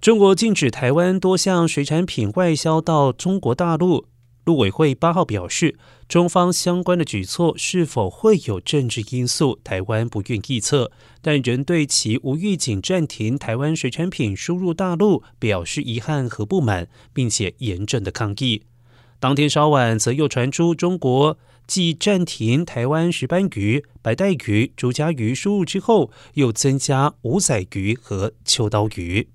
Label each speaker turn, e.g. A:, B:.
A: 中国禁止台湾多项水产品外销到中国大陆。陆委会八号表示，中方相关的举措是否会有政治因素，台湾不愿臆测，但仍对其无预警暂停台湾水产品输入大陆表示遗憾和不满，并且严正的抗议。当天稍晚，则又传出中国继暂停台湾石斑鱼、白带鱼、竹荚鱼输入之后，又增加五仔鱼和秋刀鱼。